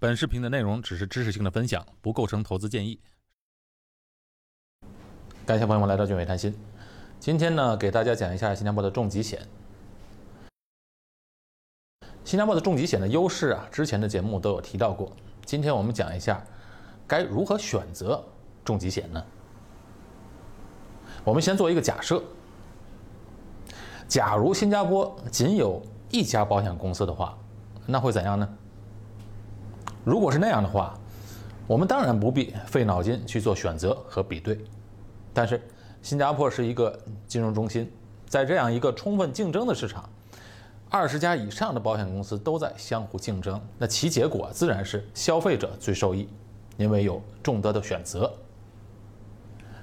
本视频的内容只是知识性的分享，不构成投资建议。感谢朋友们来到俊伟谈心。今天呢，给大家讲一下新加坡的重疾险。新加坡的重疾险的优势啊，之前的节目都有提到过。今天我们讲一下，该如何选择重疾险呢？我们先做一个假设：假如新加坡仅有一家保险公司的话，那会怎样呢？如果是那样的话，我们当然不必费脑筋去做选择和比对。但是，新加坡是一个金融中心，在这样一个充分竞争的市场，二十家以上的保险公司都在相互竞争，那其结果自然是消费者最受益，因为有众多的选择。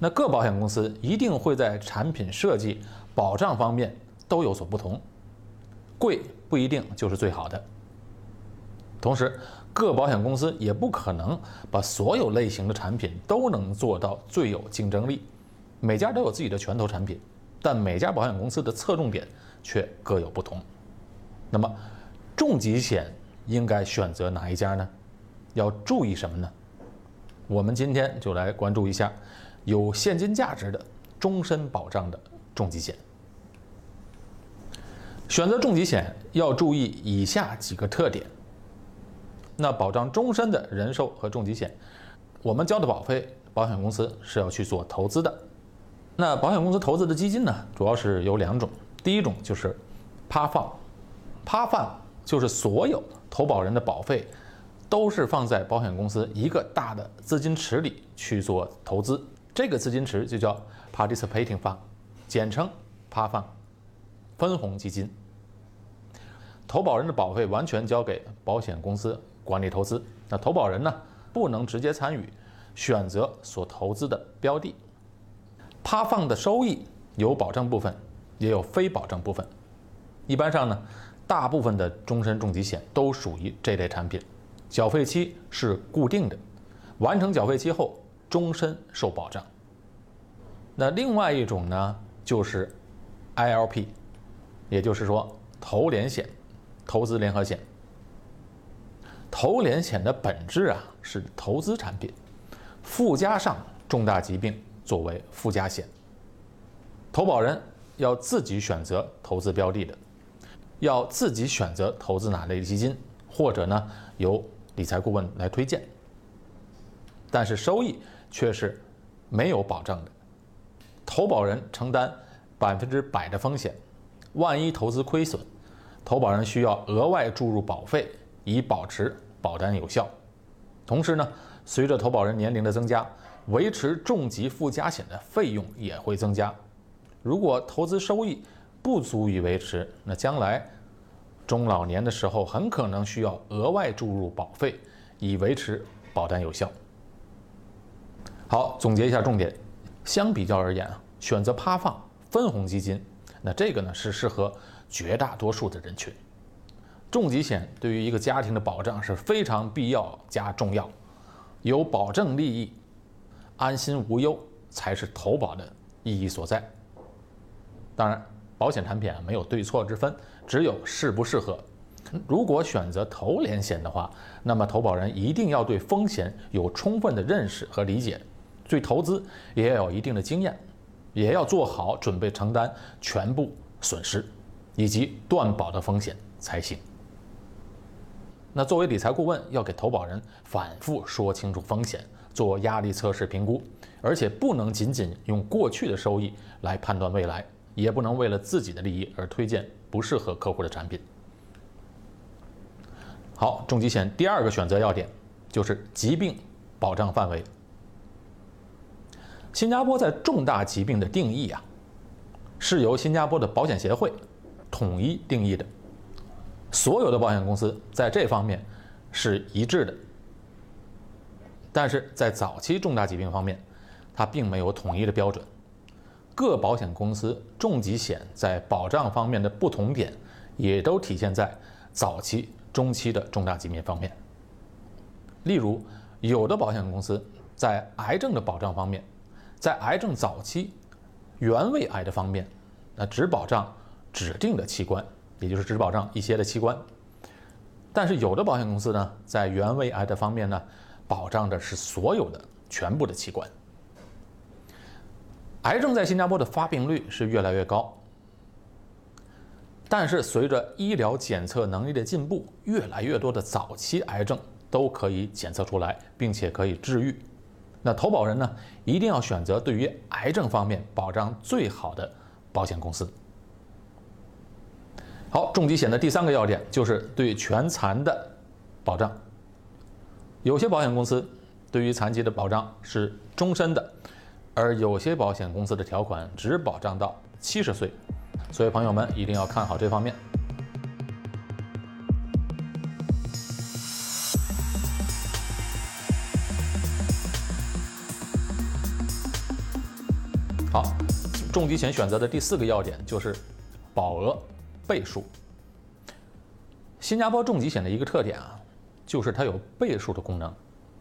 那各保险公司一定会在产品设计、保障方面都有所不同，贵不一定就是最好的。同时，各保险公司也不可能把所有类型的产品都能做到最有竞争力，每家都有自己的拳头产品，但每家保险公司的侧重点却各有不同。那么，重疾险应该选择哪一家呢？要注意什么呢？我们今天就来关注一下有现金价值的终身保障的重疾险。选择重疾险要注意以下几个特点。那保障终身的人寿和重疾险，我们交的保费，保险公司是要去做投资的。那保险公司投资的基金呢，主要是有两种，第一种就是趴放，趴放就是所有投保人的保费都是放在保险公司一个大的资金池里去做投资，这个资金池就叫 participating fund，简称趴放，分红基金。投保人的保费完全交给保险公司。管理投资，那投保人呢不能直接参与选择所投资的标的。趴放的收益有保证部分，也有非保证部分。一般上呢，大部分的终身重疾险都属于这类产品，缴费期是固定的，完成缴费期后终身受保障。那另外一种呢，就是 ILP，也就是说投连险、投资联合险。投连险的本质啊是投资产品，附加上重大疾病作为附加险。投保人要自己选择投资标的的，要自己选择投资哪类基金，或者呢由理财顾问来推荐。但是收益却是没有保障的，投保人承担百分之百的风险，万一投资亏损，投保人需要额外注入保费。以保持保单有效，同时呢，随着投保人年龄的增加，维持重疾附加险的费用也会增加。如果投资收益不足以维持，那将来中老年的时候很可能需要额外注入保费，以维持保单有效。好，总结一下重点，相比较而言啊，选择趴放分红基金，那这个呢是适合绝大多数的人群。重疾险对于一个家庭的保障是非常必要加重要，有保证利益，安心无忧才是投保的意义所在。当然，保险产品啊没有对错之分，只有适不适合。如果选择投连险的话，那么投保人一定要对风险有充分的认识和理解，对投资也要有一定的经验，也要做好准备承担全部损失以及断保的风险才行。那作为理财顾问，要给投保人反复说清楚风险，做压力测试评估，而且不能仅仅用过去的收益来判断未来，也不能为了自己的利益而推荐不适合客户的产品。好，重疾险第二个选择要点就是疾病保障范围。新加坡在重大疾病的定义啊，是由新加坡的保险协会统一定义的。所有的保险公司在这方面是一致的，但是在早期重大疾病方面，它并没有统一的标准。各保险公司重疾险在保障方面的不同点，也都体现在早期、中期的重大疾病方面。例如，有的保险公司在癌症的保障方面，在癌症早期、原位癌的方面，那只保障指定的器官。也就是只保障一些的器官，但是有的保险公司呢，在原位癌的方面呢，保障的是所有的全部的器官。癌症在新加坡的发病率是越来越高，但是随着医疗检测能力的进步，越来越多的早期癌症都可以检测出来，并且可以治愈。那投保人呢，一定要选择对于癌症方面保障最好的保险公司。好，重疾险的第三个要点就是对全残的保障。有些保险公司对于残疾的保障是终身的，而有些保险公司的条款只保障到七十岁，所以朋友们一定要看好这方面。好，重疾险选择的第四个要点就是保额。倍数，新加坡重疾险的一个特点啊，就是它有倍数的功能，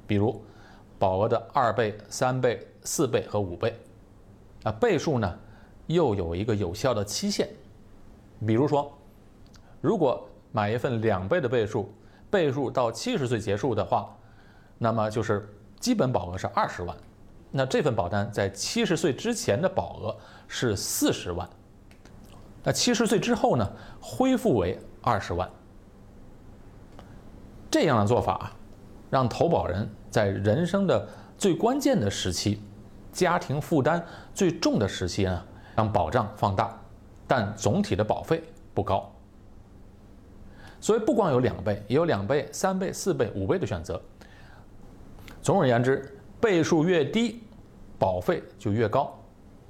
比如保额的二倍、三倍、四倍和五倍。啊，倍数呢又有一个有效的期限，比如说，如果买一份两倍的倍数，倍数到七十岁结束的话，那么就是基本保额是二十万，那这份保单在七十岁之前的保额是四十万。那七十岁之后呢，恢复为二十万。这样的做法，让投保人在人生的最关键的时期，家庭负担最重的时期呢，让保障放大，但总体的保费不高。所以不光有两倍，也有两倍、三倍、四倍、五倍的选择。总而言之，倍数越低，保费就越高，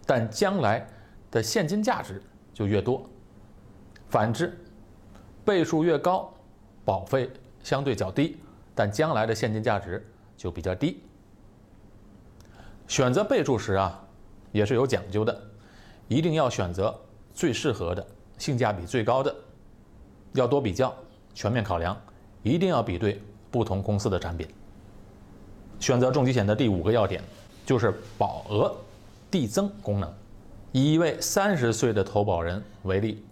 但将来的现金价值。就越多，反之，倍数越高，保费相对较低，但将来的现金价值就比较低。选择倍数时啊，也是有讲究的，一定要选择最适合的、性价比最高的，要多比较，全面考量，一定要比对不同公司的产品。选择重疾险的第五个要点就是保额递增功能。以一位三十岁的投保人为例，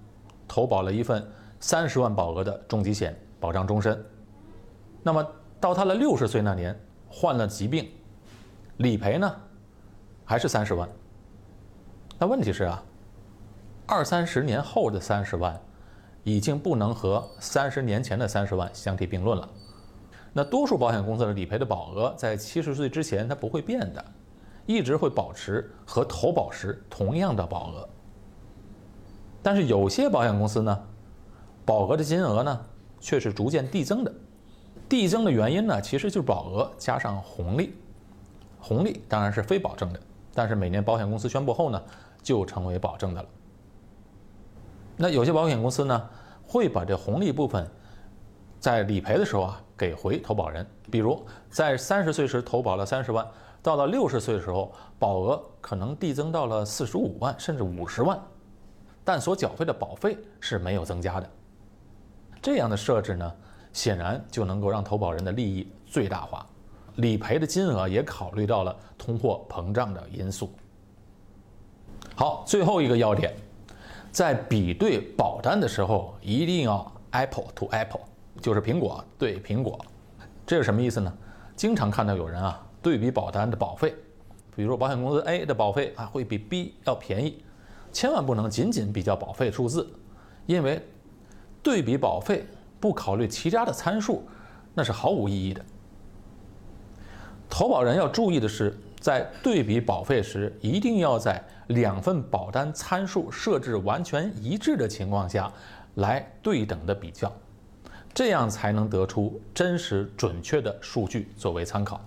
投保了一份三十万保额的重疾险，保障终身。那么到他的六十岁那年，患了疾病，理赔呢，还是三十万。那问题是啊，二三十年后的三十万，已经不能和三十年前的三十万相提并论了。那多数保险公司的理赔的保额在七十岁之前，它不会变的。一直会保持和投保时同样的保额，但是有些保险公司呢，保额的金额呢却是逐渐递增的。递增的原因呢，其实就是保额加上红利，红利当然是非保证的，但是每年保险公司宣布后呢，就成为保证的了。那有些保险公司呢，会把这红利部分在理赔的时候啊给回投保人，比如在三十岁时投保了三十万。到了六十岁的时候，保额可能递增到了四十五万甚至五十万，但所缴费的保费是没有增加的。这样的设置呢，显然就能够让投保人的利益最大化，理赔的金额也考虑到了通货膨胀的因素。好，最后一个要点，在比对保单的时候，一定要 Apple to Apple，就是苹果对苹果。这是什么意思呢？经常看到有人啊。对比保单的保费，比如说保险公司 A 的保费啊会比 B 要便宜，千万不能仅仅比较保费数字，因为对比保费不考虑其他的参数，那是毫无意义的。投保人要注意的是，在对比保费时，一定要在两份保单参数设置完全一致的情况下来对等的比较，这样才能得出真实准确的数据作为参考。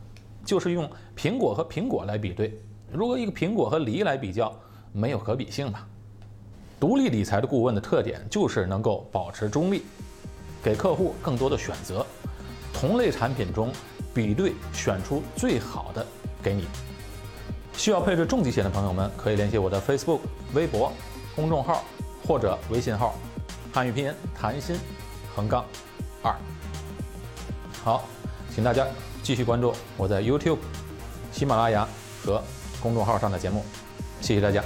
就是用苹果和苹果来比对，如果一个苹果和梨来比较，没有可比性嘛。独立理财的顾问的特点就是能够保持中立，给客户更多的选择，同类产品中比对选出最好的给你。需要配置重疾险的朋友们，可以联系我的 Facebook、微博公众号或者微信号，汉语拼音谭鑫横杠二。好，请大家。继续关注我在 YouTube、喜马拉雅和公众号上的节目，谢谢大家。